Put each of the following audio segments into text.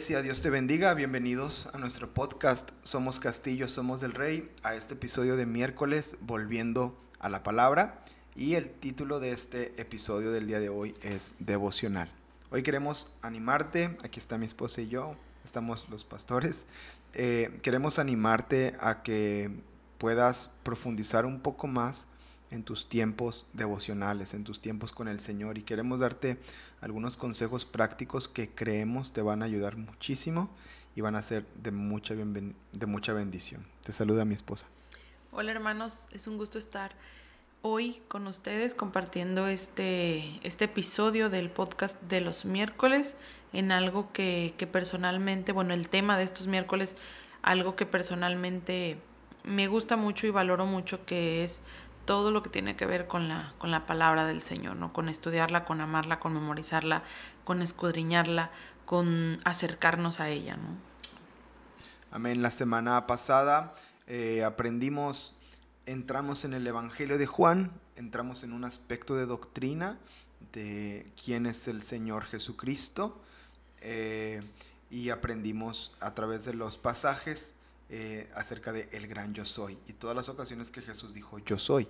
Iglesia, Dios te bendiga, bienvenidos a nuestro podcast Somos Castillo, Somos del Rey, a este episodio de miércoles Volviendo a la Palabra y el título de este episodio del día de hoy es Devocional. Hoy queremos animarte, aquí está mi esposa y yo, estamos los pastores, eh, queremos animarte a que puedas profundizar un poco más en tus tiempos devocionales, en tus tiempos con el Señor y queremos darte algunos consejos prácticos que creemos te van a ayudar muchísimo y van a ser de mucha, de mucha bendición. Te saluda mi esposa. Hola hermanos, es un gusto estar hoy con ustedes compartiendo este, este episodio del podcast de los miércoles en algo que, que personalmente, bueno, el tema de estos miércoles, algo que personalmente me gusta mucho y valoro mucho, que es todo lo que tiene que ver con la, con la palabra del Señor, ¿no? Con estudiarla, con amarla, con memorizarla, con escudriñarla, con acercarnos a ella, ¿no? Amén. La semana pasada eh, aprendimos, entramos en el Evangelio de Juan, entramos en un aspecto de doctrina de quién es el Señor Jesucristo eh, y aprendimos a través de los pasajes eh, acerca de el gran yo soy y todas las ocasiones que Jesús dijo yo soy.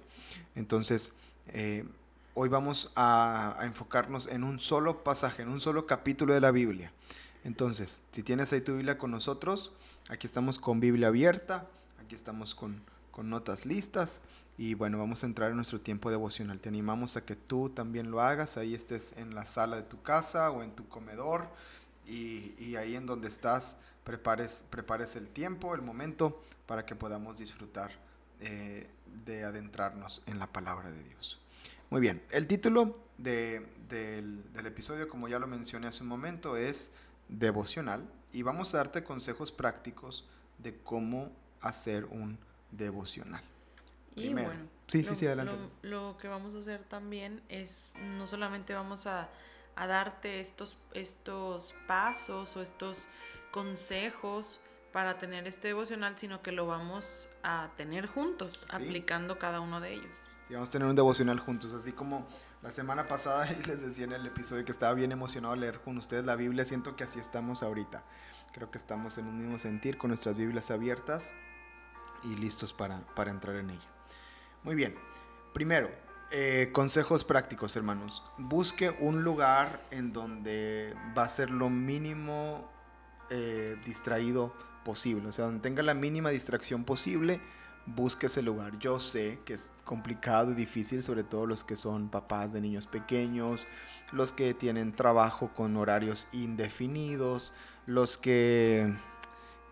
Entonces, eh, hoy vamos a, enfocarnos en un solo pasaje, en un solo capítulo de la Biblia. Entonces, si tienes ahí tu Biblia con nosotros, aquí estamos con Biblia abierta, aquí estamos con, con notas listas y bueno, vamos a entrar en nuestro tiempo devocional. Te animamos a que tú también lo hagas, ahí estés en la sala de tu casa o en tu comedor y, y ahí en donde estás prepares, prepares el tiempo, el momento, para que podamos disfrutar eh, de adentrarnos en la palabra de Dios. Muy bien, el título del, del episodio, como ya lo mencioné hace un momento, es devocional y vamos a darte consejos prácticos de cómo hacer un devocional. Y bueno, sí, sí, sí, adelante. Lo, que vamos a hacer también es, no solamente vamos a, a darte estos, estos pasos o estos consejos para tener este devocional, sino que lo vamos a tener juntos, aplicando cada uno de ellos. Sí, vamos a tener un devocional juntos, así como la semana pasada les decía en el episodio que estaba bien emocionado leer con ustedes la Biblia, siento que así estamos ahorita. Creo que estamos en un mismo sentir con nuestras Biblias abiertas y listos para, para entrar en ella. Muy bien, primero, eh, consejos prácticos, hermanos. Busque un lugar en donde va a ser lo mínimo eh, distraído posible. O sea, donde tenga la mínima distracción posible, busque ese lugar. Yo sé que es complicado y difícil, sobre todo los que son papás de niños pequeños, los que tienen trabajo con horarios indefinidos, los que...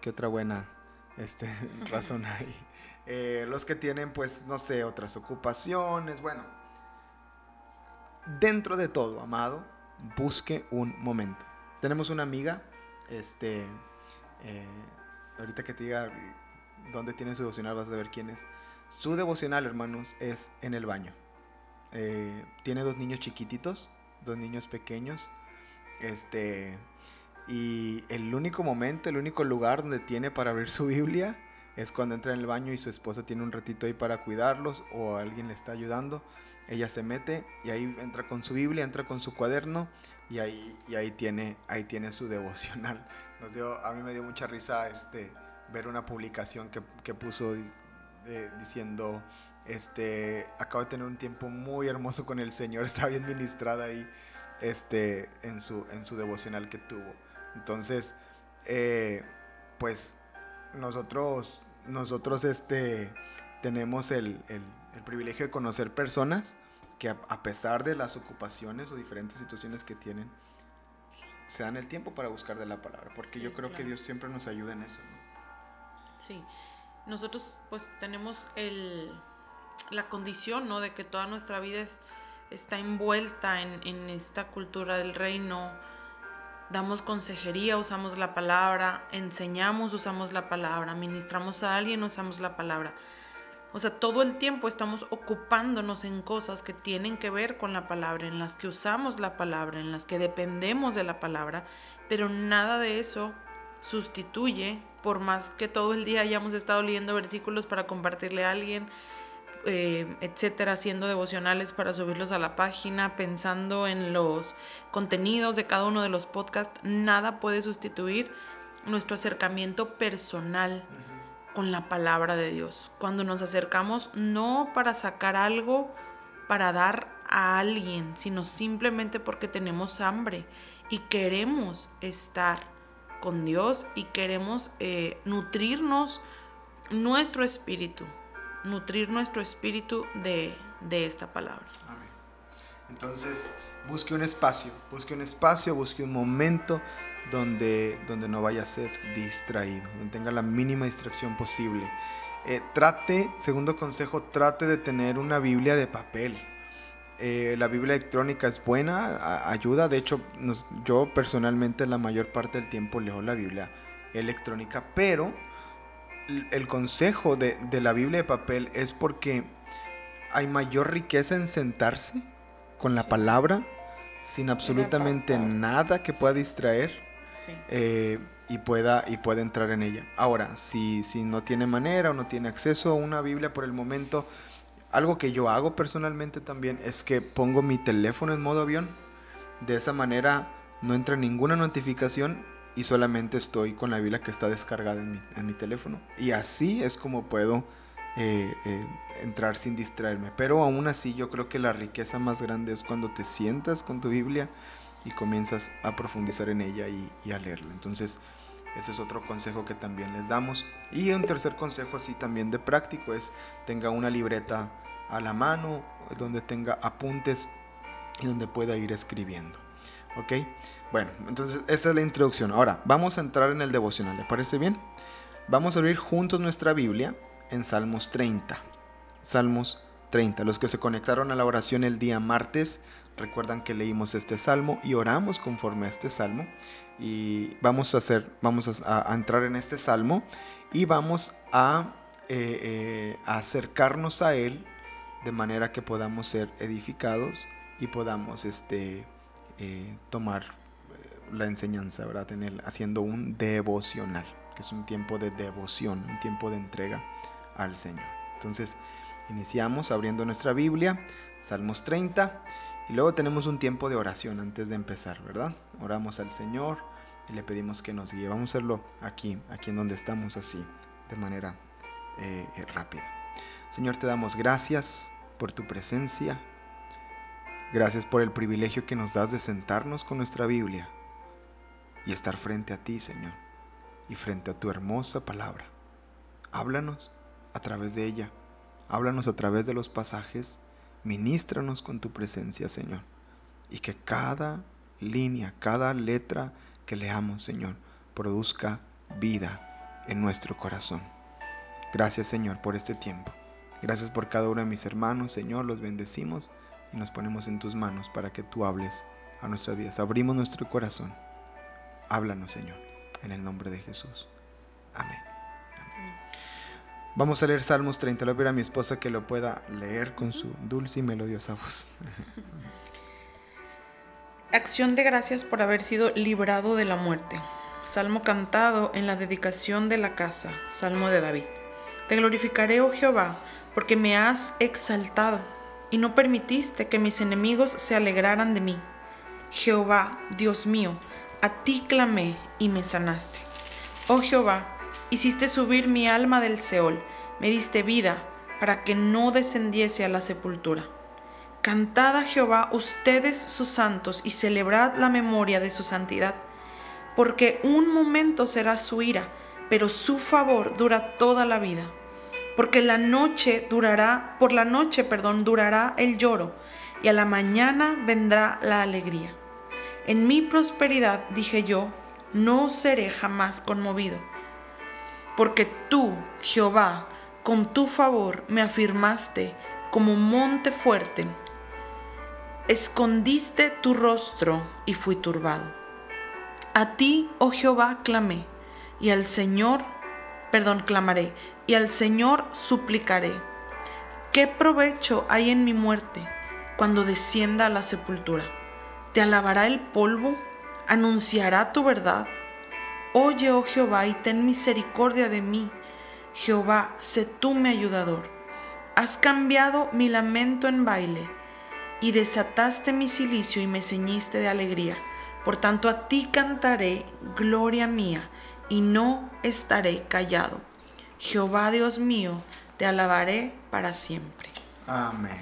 ¿Qué otra buena este, razón hay? Eh, los que tienen, pues, no sé, otras ocupaciones. Bueno, dentro de todo, amado, busque un momento. Tenemos una amiga este, eh, ahorita que te diga dónde tiene su devocional, vas a ver quién es. Su devocional, hermanos, es en el baño. Eh, tiene dos niños chiquititos, dos niños pequeños. Este, y el único momento, el único lugar donde tiene para abrir su Biblia es cuando entra en el baño y su esposa tiene un ratito ahí para cuidarlos o alguien le está ayudando. Ella se mete y ahí entra con su Biblia, entra con su cuaderno y ahí, y ahí, tiene, ahí tiene su devocional. Nos dio, a mí me dio mucha risa este, ver una publicación que, que puso diciendo, este, acabo de tener un tiempo muy hermoso con el Señor, está bien ministrada ahí este, en, su, en su devocional que tuvo. Entonces, eh, pues nosotros, nosotros este, tenemos el, el privilegio de conocer personas que a, pesar de las ocupaciones o diferentes situaciones que tienen, se dan el tiempo para buscar de la palabra, porque yo creo que Dios siempre nos ayuda en eso. Sí, nosotros pues tenemos el, la condición, ¿no? De que toda nuestra vida está envuelta en, en esta cultura del reino, damos consejería, usamos la palabra, enseñamos, usamos la palabra, ministramos a alguien, usamos la palabra. O sea, todo el tiempo estamos ocupándonos en cosas que tienen que ver con la palabra, en las que usamos la palabra, en las que dependemos de la palabra, pero nada de eso sustituye, por más que todo el día hayamos estado leyendo versículos para compartirle a alguien, eh, etcétera, haciendo devocionales para subirlos a la página, pensando en los contenidos de cada uno de los podcasts, nada puede sustituir nuestro acercamiento personal con la palabra de Dios. Cuando nos acercamos no para sacar algo, para dar a alguien, sino simplemente porque tenemos hambre y queremos estar con Dios y queremos eh, nutrirnos nuestro espíritu, nutrir nuestro espíritu de, esta palabra. Entonces, busque un espacio, busque un espacio, busque un momento donde, donde no vaya a ser distraído, donde tenga la mínima distracción posible. Eh, trate, segundo consejo, trate de tener una Biblia de papel. Eh, la Biblia electrónica es buena, ayuda. De hecho, yo personalmente la mayor parte del tiempo leo la Biblia electrónica, pero el consejo de, la Biblia de papel es porque hay mayor riqueza en sentarse con la palabra sin absolutamente nada que pueda distraer eh, y, pueda, y pueda entrar en ella. Ahora, si, si no tiene manera o no tiene acceso a una Biblia por el momento, algo que yo hago personalmente también es que pongo mi teléfono en modo avión. De esa manera no entra ninguna notificación y solamente estoy con la Biblia que está descargada en mi, teléfono. Y así es como puedo eh, eh, entrar sin distraerme. Pero aún así yo creo que la riqueza más grande es cuando te sientas con tu Biblia y comienzas a profundizar en ella y, a leerla. Entonces, ese es otro consejo que también les damos. Y un tercer consejo así también de práctico es tenga una libreta a la mano donde tenga apuntes y donde pueda ir escribiendo. ¿Ok? Bueno, entonces esta es la introducción. Ahora, vamos a entrar en el devocional. ¿Le parece bien? Vamos a abrir juntos nuestra Biblia en Salmos 30. Salmos 30. Los que se conectaron a la oración el día martes, recuerdan que leímos este salmo y oramos conforme a este salmo y vamos a hacer, vamos a, entrar en este salmo y vamos a, eh, eh, acercarnos a él de manera que podamos ser edificados y podamos este, eh, tomar la enseñanza, ¿verdad? En él, haciendo un devocional, que es un tiempo de devoción, un tiempo de entrega al Señor. Entonces, iniciamos abriendo nuestra Biblia, Salmos 30, y luego tenemos un tiempo de oración antes de empezar, ¿verdad? Oramos al Señor y le pedimos que nos guíe. Vamos a hacerlo aquí, aquí en donde estamos así, de manera eh, rápida. Señor, te damos gracias por tu presencia. Gracias por el privilegio que nos das de sentarnos con nuestra Biblia y estar frente a ti, Señor, y frente a tu hermosa palabra. Háblanos a través de ella. Háblanos a través de los pasajes Ministranos con tu presencia, Señor. Y que cada línea, cada letra que leamos, Señor, produzca vida en nuestro corazón. Gracias, Señor, por este tiempo. Gracias por cada uno de mis hermanos, Señor. Los bendecimos y nos ponemos en tus manos para que tú hables a nuestras vidas. Abrimos nuestro corazón. Háblanos, Señor, en el nombre de Jesús. Amén. Vamos a leer Salmos 30. Le voy a a mi esposa que lo pueda leer con su dulce y melodiosa voz. Acción de gracias por haber sido librado de la muerte. Salmo cantado en la dedicación de la casa. Salmo de David. Te glorificaré, oh Jehová, porque me has exaltado y no permitiste que mis enemigos se alegraran de mí. Jehová, Dios mío, a ti clamé y me sanaste. Oh Jehová, Hiciste subir mi alma del Seol, me diste vida para que no descendiese a la sepultura. Cantad a Jehová ustedes sus santos y celebrad la memoria de su santidad, porque un momento será su ira, pero su favor dura toda la vida. Porque la noche durará, por la noche, perdón, durará el lloro, y a la mañana vendrá la alegría. En mi prosperidad dije yo, no seré jamás conmovido porque tú, Jehová, con tu favor me afirmaste como monte fuerte. Escondiste tu rostro y fui turbado. A ti, oh Jehová, clamé, y al Señor, perdón, clamaré, y al Señor suplicaré. ¿Qué provecho hay en mi muerte cuando descienda a la sepultura? ¿Te alabará el polvo? ¿Anunciará tu verdad? Oye, oh Jehová, y ten misericordia de mí. Jehová, sé tú mi ayudador. Has cambiado mi lamento en baile y desataste mi silicio y me ceñiste de alegría. Por tanto a ti cantaré, gloria mía, y no estaré callado. Jehová Dios mío, te alabaré para siempre. Amén.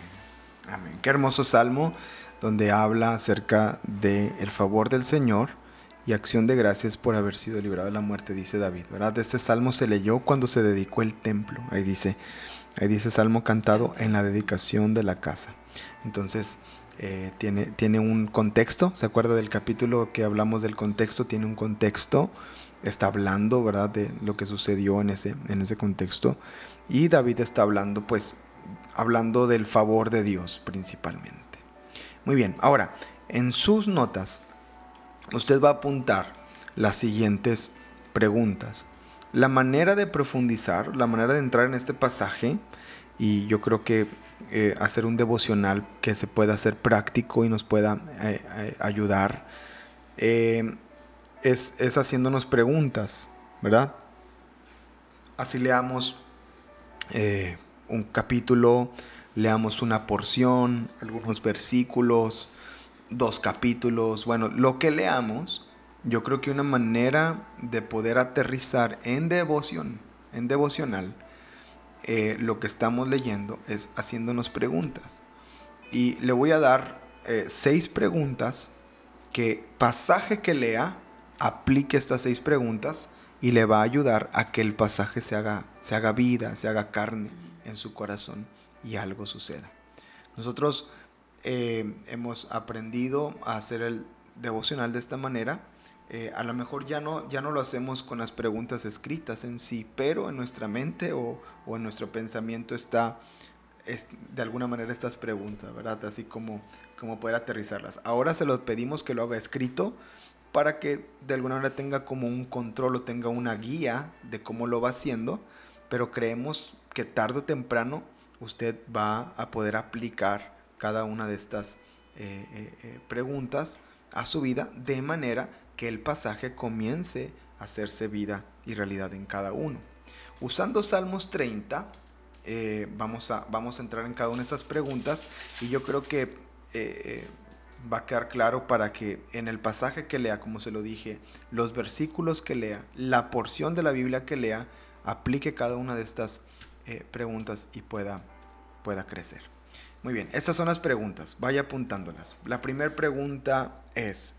Amén. Qué hermoso salmo donde habla acerca del el favor del Señor y acción de gracias por haber sido librado de la muerte, dice David. ¿verdad? Este salmo se leyó cuando se dedicó el templo. Ahí dice, ahí dice salmo cantado en la dedicación de la casa. Entonces, eh, tiene, tiene un contexto. ¿Se acuerda del capítulo que hablamos del contexto? Tiene un contexto. Está hablando, ¿verdad? De lo que sucedió en ese, en ese contexto. Y David está hablando, pues, hablando del favor de Dios principalmente. Muy bien, ahora, en sus notas, usted va a apuntar las siguientes preguntas. La manera de profundizar, la manera de entrar en este pasaje, y yo creo que eh, hacer un devocional que se pueda hacer práctico y nos pueda eh, eh, ayudar, es, es haciéndonos preguntas, ¿verdad? Así leamos un capítulo, leamos una porción, algunos versículos, dos capítulos, bueno, lo que leamos, yo creo que una manera de poder aterrizar en devoción, en devocional, eh, lo que estamos leyendo es haciéndonos preguntas. Y le voy a dar eh, seis preguntas que pasaje que lea aplique estas seis preguntas y le va a ayudar a que el pasaje se haga, se haga vida, se haga carne en su corazón y algo suceda. Nosotros eh, hemos aprendido a hacer el devocional de esta manera. Eh, a lo mejor ya no, ya no lo hacemos con las preguntas escritas en sí, pero en nuestra mente o, en nuestro pensamiento está de alguna manera estas preguntas, ¿verdad? Así como, como poder aterrizarlas. Ahora se lo pedimos que lo haga escrito para que de alguna manera tenga como un control o tenga una guía de cómo lo va haciendo, pero creemos que tarde o temprano usted va a poder aplicar cada una de estas eh, eh, eh, preguntas a su vida de manera que el pasaje comience a hacerse vida y realidad en cada uno. Usando Salmos 30, vamos, a, vamos a entrar en cada una de estas preguntas y yo creo que va a quedar claro para que en el pasaje que lea, como se lo dije, los versículos que lea, la porción de la Biblia que lea, aplique cada una de estas preguntas y pueda, pueda crecer. Muy bien, estas son las preguntas, vaya apuntándolas. La primera pregunta es,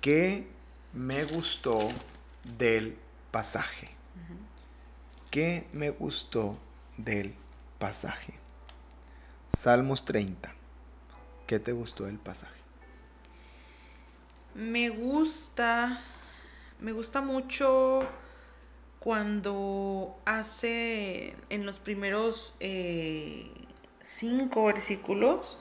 ¿qué me gustó del pasaje? ¿Qué me gustó del pasaje? Salmos 30. ¿Qué te gustó del pasaje? Me gusta, me gusta mucho cuando hace en los primeros eh, cinco versículos,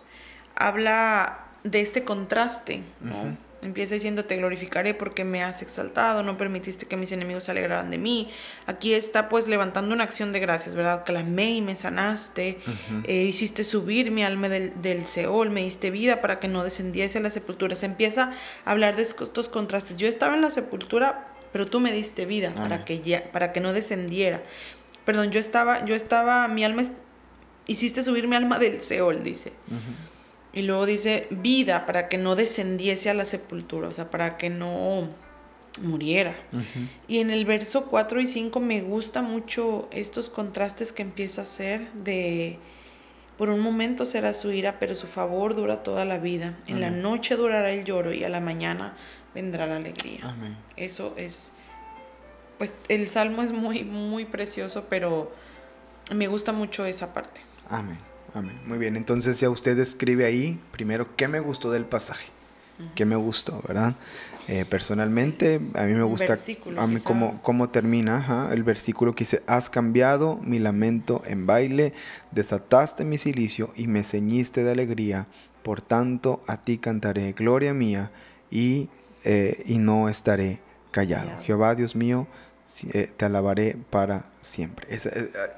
habla de este contraste, ¿no? Empieza diciendo, te glorificaré porque me has exaltado, no permitiste que mis enemigos se alegraran de mí. Aquí está pues levantando una acción de gracias, ¿verdad? Clamé y me sanaste, eh, hiciste subir mi alma del, del, Seol, me diste vida para que no descendiese a la sepultura. Se empieza a hablar de estos contrastes. Yo estaba en la sepultura pero tú me diste vida para que, ya, para que no descendiera. Perdón, yo estaba, yo estaba, mi alma, hiciste subir mi alma del Seol, dice. Y luego dice vida para que no descendiese a la sepultura, o sea, para que no muriera. Y en el verso 4 y 5 me gusta mucho estos contrastes que empieza a hacer de por un momento será su ira, pero su favor dura toda la vida. En la noche durará el lloro y a la mañana vendrá la alegría. Eso es, pues el salmo es muy, muy precioso, pero me gusta mucho esa parte. Amén, amén. Muy bien, entonces ya usted escribe ahí, primero, ¿qué me gustó del pasaje? ¿Qué me gustó, verdad? Eh, personalmente, a mí me gusta a mí cómo, cómo, termina el versículo que dice, has cambiado mi lamento en baile, desataste mi silicio y me ceñiste de alegría, por tanto a ti cantaré, gloria mía, y eh, y no estaré callado. Jehová, Dios mío, eh, te alabaré para siempre.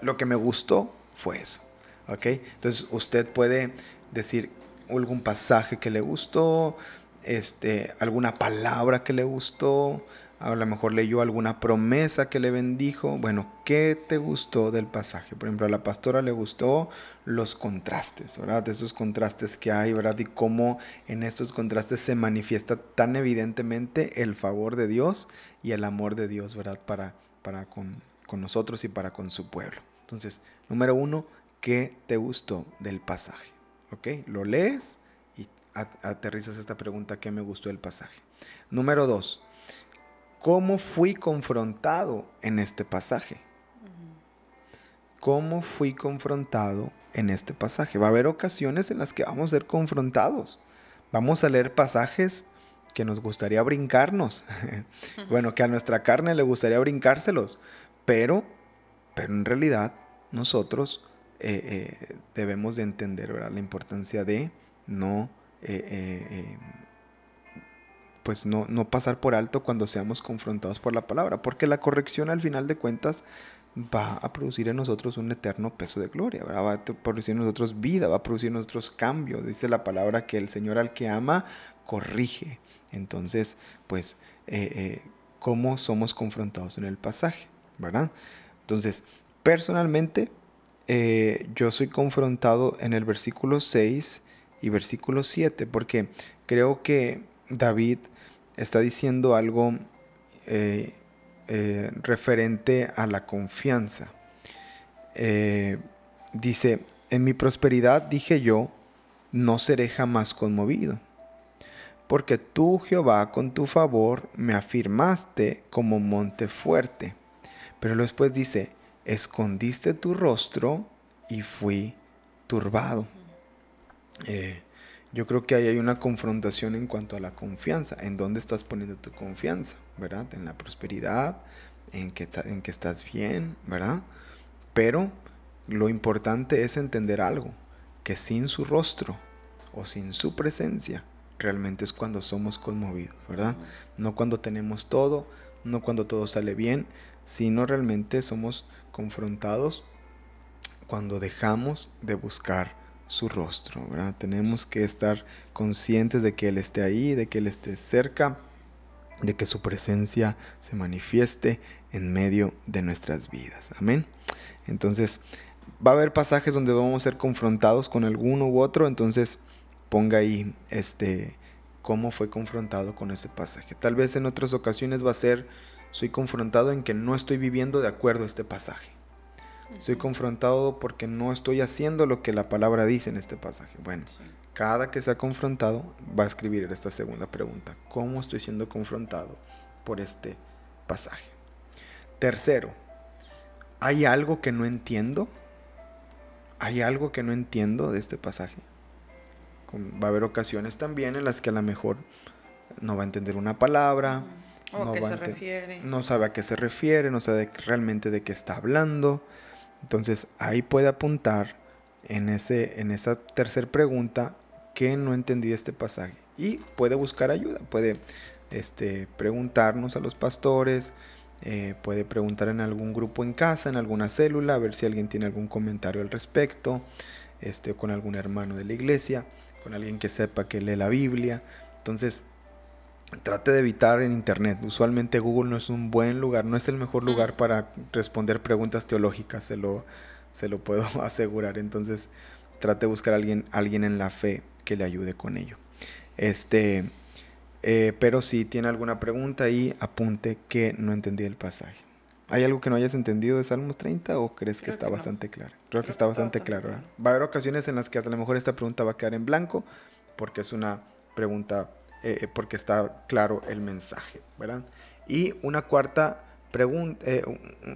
Lo que me gustó fue eso. ¿Ok? Entonces usted puede decir algún pasaje que le gustó, este, alguna palabra que le gustó, a lo mejor leyó alguna promesa que le bendijo. Bueno, ¿qué te gustó del pasaje? Por ejemplo, a la pastora le gustó los contrastes, ¿verdad? Esos contrastes que hay, ¿verdad? Y cómo en estos contrastes se manifiesta tan evidentemente el favor de Dios y el amor de Dios, ¿verdad? Para, para con, con nosotros y para con su pueblo. Entonces, número uno, ¿qué te gustó del pasaje? ¿Ok? Lo lees y aterrizas esta pregunta, ¿qué me gustó del pasaje? Número dos, ¿cómo fui confrontado en este pasaje? ¿Cómo fui confrontado en este pasaje? Va a haber ocasiones en las que vamos a ser confrontados. Vamos a leer pasajes que nos gustaría brincarnos. bueno, que a nuestra carne le gustaría brincárselos. Pero, pero en realidad nosotros eh, eh, debemos de entender la importancia de no, eh, pues no, no pasar por alto cuando seamos confrontados por la palabra, porque la corrección al final de cuentas va a producir en nosotros un eterno peso de gloria, va a producir en nosotros vida, va a producir en nosotros cambio. Dice la palabra que el Señor al que ama, corrige. Entonces, pues, ¿cómo somos confrontados en el pasaje? ¿Verdad? Entonces, personalmente, eh, yo soy confrontado en el versículo 6 y versículo 7, porque creo que David está diciendo algo eh, eh, referente a la confianza. dice, en mi prosperidad dije yo, no seré jamás conmovido, porque tú, Jehová, con tu favor me afirmaste como monte fuerte. Pero después dice, escondiste tu rostro y fui turbado. Eh, yo creo que ahí hay una confrontación en cuanto a la confianza. ¿En dónde estás poniendo tu confianza? ¿Verdad? En la prosperidad, en que, en que estás bien, ¿verdad? Pero lo importante es entender algo, que sin su rostro o sin su presencia, realmente es cuando somos conmovidos, ¿verdad? No cuando tenemos todo, no cuando todo sale bien, sino realmente somos confrontados cuando dejamos de buscar su rostro. Tenemos que estar conscientes de que Él esté ahí, de que Él esté cerca, de que su presencia se manifieste en medio de nuestras vidas. Amén. Entonces, va a haber pasajes donde vamos a ser confrontados con alguno u otro, entonces ponga ahí este cómo fue confrontado con ese pasaje. Tal vez en otras ocasiones va a ser soy confrontado en que no estoy viviendo de acuerdo a este pasaje. Soy confrontado porque no estoy haciendo lo que la palabra dice en este pasaje. Bueno, cada que sea confrontado va a escribir esta segunda pregunta. ¿Cómo estoy siendo confrontado por este pasaje? Tercero, ¿hay algo que no entiendo? ¿Hay algo que no entiendo de este pasaje? Va a haber ocasiones también en las que a lo mejor no va a entender una palabra, no, se refiere. no sabe a qué se refiere, no sabe realmente de qué está hablando. Entonces ahí puede apuntar en, ese, en esa tercera pregunta que no entendí este pasaje. Y puede buscar ayuda, puede este, preguntarnos a los pastores, eh, puede preguntar en algún grupo en casa, en alguna célula, a ver si alguien tiene algún comentario al respecto, este, con algún hermano de la iglesia, con alguien que sepa que lee la Biblia. Entonces, trate de evitar en internet. Usualmente Google no es un buen lugar, no es el mejor lugar para responder preguntas teológicas, se lo, se lo puedo asegurar. Entonces, trate de buscar a alguien, alguien en la fe que le ayude con ello. Este, eh, pero si tiene alguna pregunta ahí, apunte que no entendí el pasaje. ¿Hay algo que no hayas entendido de Salmos 30 o crees que está bastante claro? Creo, que está, bastante, claro. Va a haber ocasiones en las que a lo mejor esta pregunta va a quedar en blanco porque es una pregunta eh, porque está claro el mensaje, ¿verdad? Y una cuarta pregunta, eh,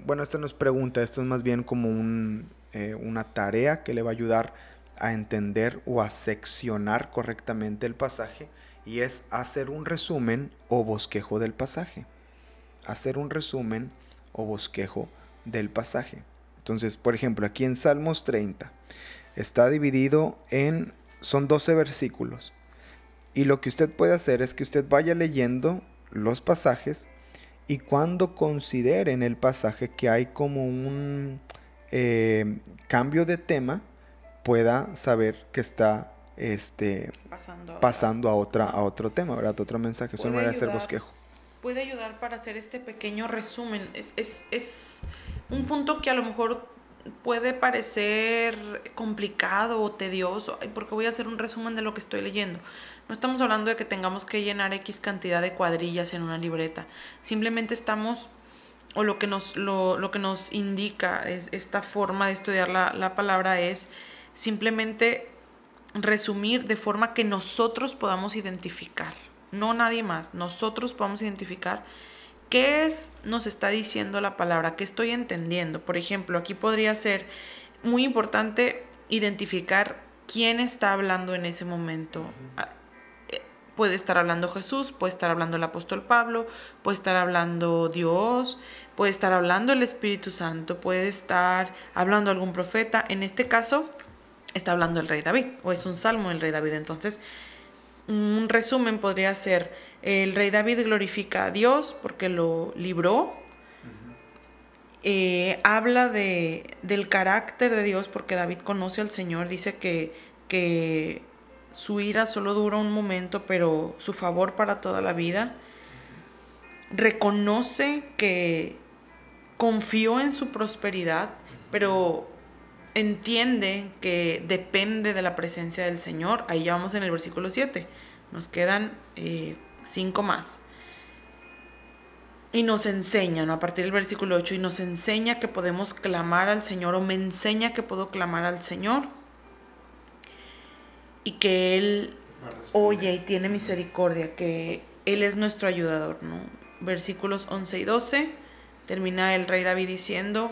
bueno, esta no es pregunta, esto es más bien como eh, una tarea que le va a ayudar a entender o a seccionar correctamente el pasaje y es hacer un resumen o bosquejo del pasaje. Hacer un resumen o bosquejo del pasaje. Entonces, por ejemplo, aquí en Salmos 30 está dividido en, son 12 versículos. Y lo que usted puede hacer es que usted vaya leyendo los pasajes y cuando considere en el pasaje que hay como un eh, cambio de tema, pueda saber que está este, pasando, a, otra, a otro tema, ¿verdad? otro mensaje. Eso no a hacer bosquejo. puede ayudar para hacer este pequeño resumen. Es, es, es un punto que a lo mejor puede parecer complicado o tedioso, porque voy a hacer un resumen de lo que estoy leyendo. No estamos hablando de que tengamos que llenar X cantidad de cuadrillas en una libreta. Simplemente estamos, o lo que nos, lo, lo que nos indica es, esta forma de estudiar la, la palabra es simplemente resumir de forma que nosotros podamos identificar, no nadie más, nosotros podamos identificar qué es, nos está diciendo la palabra, qué estoy entendiendo. Por ejemplo, aquí podría ser muy importante identificar quién está hablando en ese momento. Puede estar hablando Jesús, puede estar hablando el apóstol Pablo, puede estar hablando Dios, puede estar hablando el Espíritu Santo, puede estar hablando algún profeta. En este caso, está hablando el rey David, o es un salmo del rey David. Entonces, un resumen podría ser, el rey David glorifica a Dios porque lo libró, eh, habla de, del carácter de Dios porque David conoce al Señor, dice que, que su ira solo dura un momento, pero su favor para toda la vida. Reconoce que confió en su prosperidad, pero entiende que depende de la presencia del Señor. Ahí ya vamos en el versículo 7. Nos quedan eh, cinco más. Y nos enseña, ¿no? a partir del versículo 8, y nos enseña que podemos clamar al Señor, o me enseña que puedo clamar al Señor, y que Él oye y tiene misericordia, que Él es nuestro ayudador. ¿no? Versículos 11 y 12, termina el rey David diciendo,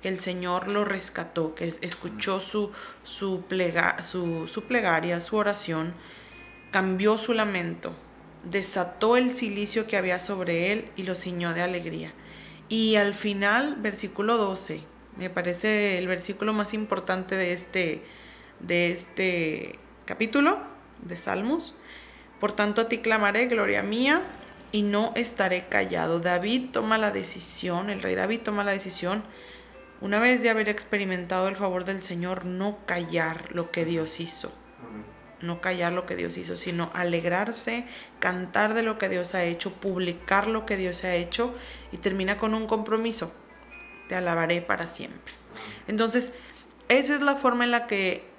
que el Señor lo rescató, que escuchó su, su, plega, su, su plegaria, su oración, cambió su lamento, desató el silicio que había sobre él y lo ciñó de alegría. Y al final, versículo 12, me parece el versículo más importante de este, de este capítulo de Salmos. Por tanto, a ti clamaré, gloria mía, y no estaré callado. David toma la decisión, el rey David toma la decisión una vez de haber experimentado el favor del Señor, no callar lo que Dios hizo. No callar lo que Dios hizo, sino alegrarse, cantar de lo que Dios ha hecho, publicar lo que Dios ha hecho y termina con un compromiso. Te alabaré para siempre. Entonces, esa es la forma en la que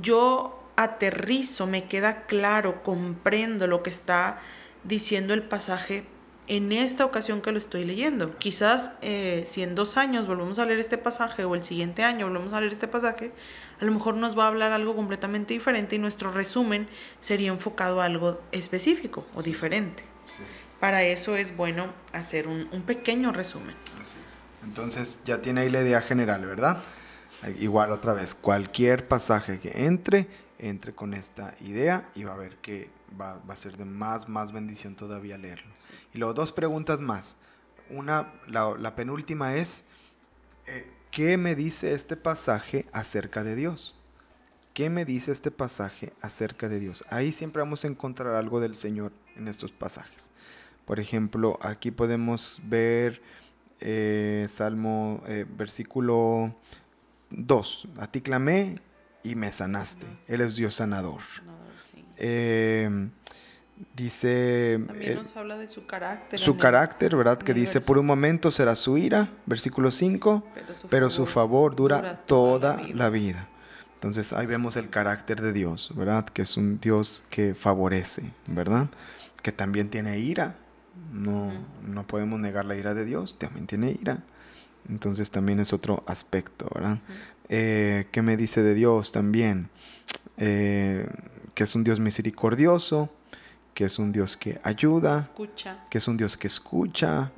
yo aterrizo, me queda claro, comprendo lo que está diciendo el pasaje en esta ocasión que lo estoy leyendo. Quizás eh, si en dos años volvemos a leer este pasaje o el siguiente año volvemos a leer este pasaje, a lo mejor nos va a hablar algo completamente diferente y nuestro resumen sería enfocado a algo específico o diferente. Para eso es bueno hacer un, un pequeño resumen. Así es. Entonces ya tiene ahí la idea general, ¿verdad? Igual otra vez, cualquier pasaje que entre, entre con esta idea y va a ver que va, a ser de más, más bendición todavía leerlo. Y luego dos preguntas más. Una, la, penúltima es, eh, ¿qué me dice este pasaje acerca de Dios? ¿Qué me dice este pasaje acerca de Dios? Ahí siempre vamos a encontrar algo del Señor en estos pasajes. Por ejemplo, aquí podemos ver eh, Salmo, eh, versículo 2. A ti clamé y me sanaste. Él es Dios sanador. Eh, dice... También nos habla de su carácter. Su carácter, ¿verdad? Que dice, por un momento será su ira, versículo 5, pero su, favor, dura, toda, la, vida. Entonces ahí vemos el carácter de Dios, ¿verdad? Que es un Dios que favorece, ¿verdad? Que también tiene ira. No, no podemos negar la ira de Dios, también tiene ira. Entonces también es otro aspecto, ¿verdad? Eh, ¿Qué me dice de Dios también? Eh, que es un Dios misericordioso, que es un Dios que ayuda, que es un Dios que escucha,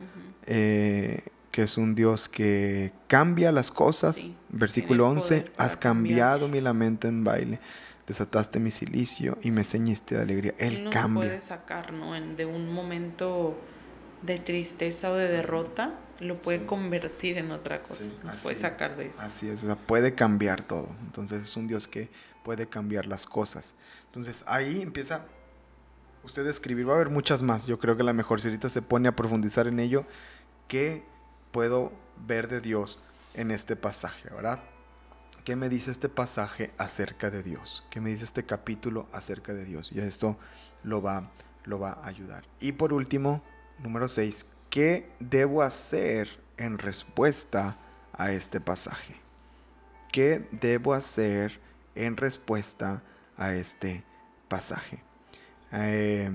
eh, que es un Dios que cambia las cosas. Versículo 11, has cambiado mi lamento en baile, desataste mi silicio y me ceñiste de alegría. Él, cambia. puede sacar de un momento de tristeza o de derrota, lo puede convertir en otra cosa, nos puede sacar de eso. Así es, o sea, puede cambiar todo. Entonces es un Dios que puede cambiar las cosas. Entonces ahí empieza usted a escribir, va a haber muchas más, yo creo que la mejor si ahorita se pone a profundizar en ello, ¿qué puedo ver de Dios en este pasaje, verdad? ¿Qué me dice este pasaje acerca de Dios? ¿Qué me dice este capítulo acerca de Dios? Y esto lo va, lo va a ayudar. Y por último, Número 6. ¿Qué debo hacer en respuesta a este pasaje? ¿Qué debo hacer en respuesta a este pasaje? Eh,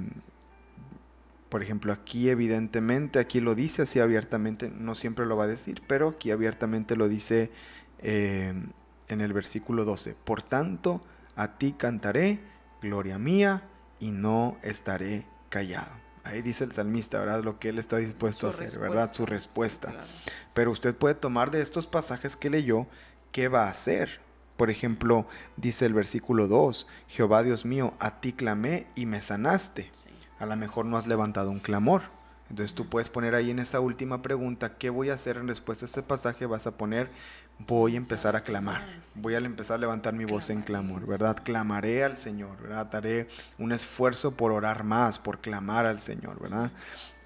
por ejemplo, aquí evidentemente, aquí lo dice así abiertamente, no siempre lo va a decir, pero aquí abiertamente lo dice eh, en el versículo 12. Por tanto, a ti cantaré, gloria mía, y no estaré callado. Ahí dice el salmista, ¿verdad? Lo que él está dispuesto a hacer, ¿verdad? Su respuesta. Pero usted puede tomar de estos pasajes que leyó, ¿qué va a hacer? Por ejemplo, dice el versículo 2, Jehová Dios mío, a ti clamé y me sanaste. A lo mejor no has levantado un clamor. Entonces tú puedes poner ahí en esa última pregunta, ¿qué voy a hacer en respuesta a este pasaje? Vas a poner, voy a empezar a clamar, voy a empezar a levantar mi voz en clamor, ¿verdad? Clamaré al Señor, ¿verdad? Haré un esfuerzo por orar más, por clamar al Señor, ¿verdad?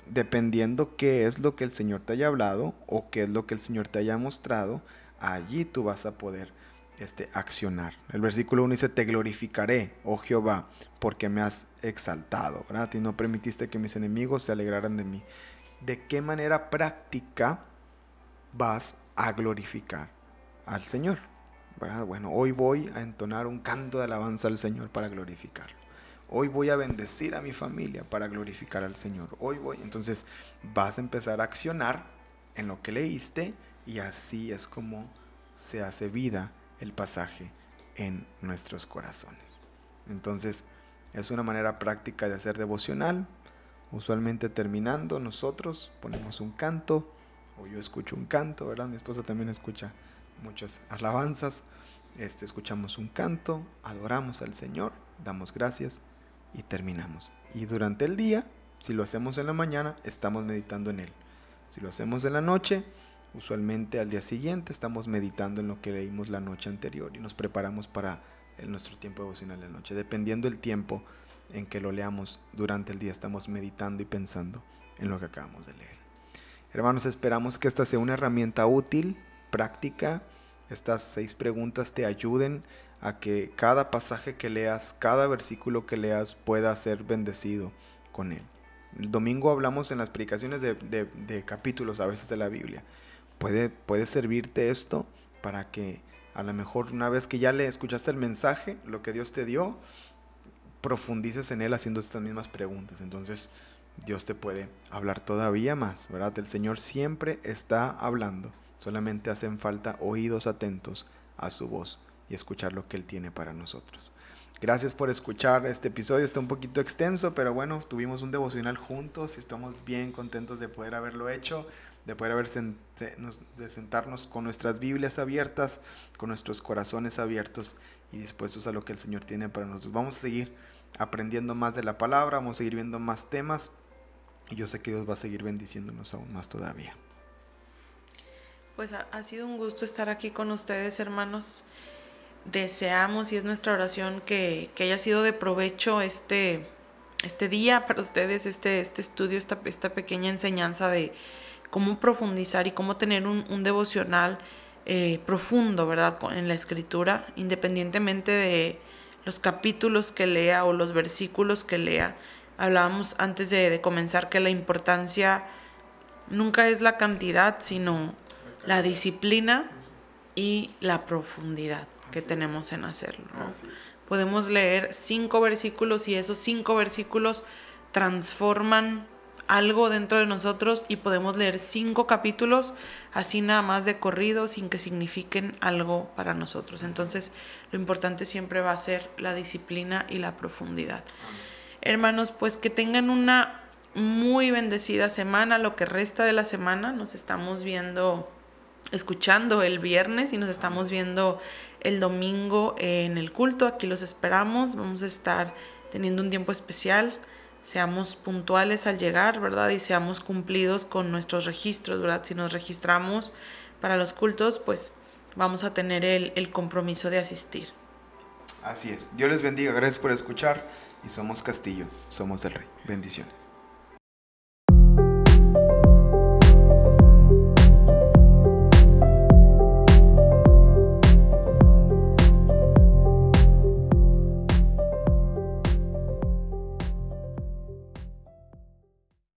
Dependiendo qué es lo que el Señor te haya hablado o qué es lo que el Señor te haya mostrado, allí tú vas a poder este, accionar. El versículo 1 dice, te glorificaré, oh Jehová, porque me has exaltado, ¿verdad? Y no permitiste que mis enemigos se alegraran de mí. ¿De qué manera práctica vas a glorificar al Señor? ¿verdad? Bueno, hoy voy a entonar un canto de alabanza al Señor para glorificarlo. Hoy voy a bendecir a mi familia para glorificar al Señor. Hoy voy. Entonces vas a empezar a accionar en lo que leíste y así es como se hace vida el pasaje en nuestros corazones. Entonces, es una manera práctica de hacer devocional. Usualmente terminando nosotros ponemos un canto, o yo escucho un canto, ¿verdad? Mi esposa también escucha muchas alabanzas. Este, escuchamos un canto, adoramos al Señor, damos gracias y terminamos. Y durante el día, si lo hacemos en la mañana, estamos meditando en Él. Si lo hacemos en la noche, Usualmente al día siguiente estamos meditando en lo que leímos la noche anterior y nos preparamos para nuestro tiempo devocional de la noche. Dependiendo del tiempo en que lo leamos durante el día, estamos meditando y pensando en lo que acabamos de leer. Hermanos, esperamos que esta sea una herramienta útil, práctica. Estas seis preguntas te ayuden a que cada pasaje que leas, cada versículo que leas pueda ser bendecido con él. El domingo hablamos en las predicaciones de, de capítulos a veces de la Biblia puede, servirte esto para que a lo mejor una vez que ya le escuchaste el mensaje, lo que Dios te dio, profundices en él haciendo estas mismas preguntas. Entonces Dios te puede hablar todavía más, ¿verdad? El Señor siempre está hablando. Solamente hacen falta oídos atentos a su voz y escuchar lo que Él tiene para nosotros. Gracias por escuchar este episodio. Está un poquito extenso, pero bueno, tuvimos un devocional juntos y estamos bien contentos de poder haberlo hecho de poder haber sentarnos con nuestras Biblias abiertas, con nuestros corazones abiertos y dispuestos a lo que el Señor tiene para nosotros. Vamos a seguir aprendiendo más de la palabra, vamos a seguir viendo más temas y yo sé que Dios va a seguir bendiciéndonos aún más todavía. Pues ha, sido un gusto estar aquí con ustedes, hermanos. Deseamos y es nuestra oración que, haya sido de provecho este, este día para ustedes, este, este estudio, esta, esta pequeña enseñanza de, cómo profundizar y cómo tener un, devocional eh, profundo, ¿verdad? En la escritura, independientemente de los capítulos que lea o los versículos que lea. Hablábamos antes de, comenzar que la importancia nunca es la cantidad, sino la disciplina y la profundidad que tenemos en hacerlo. Podemos leer cinco versículos y esos cinco versículos transforman algo dentro de nosotros y podemos leer cinco capítulos así nada más de corrido sin que signifiquen algo para nosotros. Entonces lo importante siempre va a ser la disciplina y la profundidad. Hermanos, pues que tengan una muy bendecida semana, lo que resta de la semana. Nos estamos viendo, escuchando el viernes y nos estamos viendo el domingo en el culto. Aquí los esperamos. Vamos a estar teniendo un tiempo especial seamos puntuales al llegar, ¿verdad? Y seamos cumplidos con nuestros registros, ¿verdad? Si nos registramos para los cultos, pues vamos a tener el, el compromiso de asistir. Así es. Dios les bendiga. Gracias por escuchar. Y somos Castillo, somos del Rey. Bendiciones.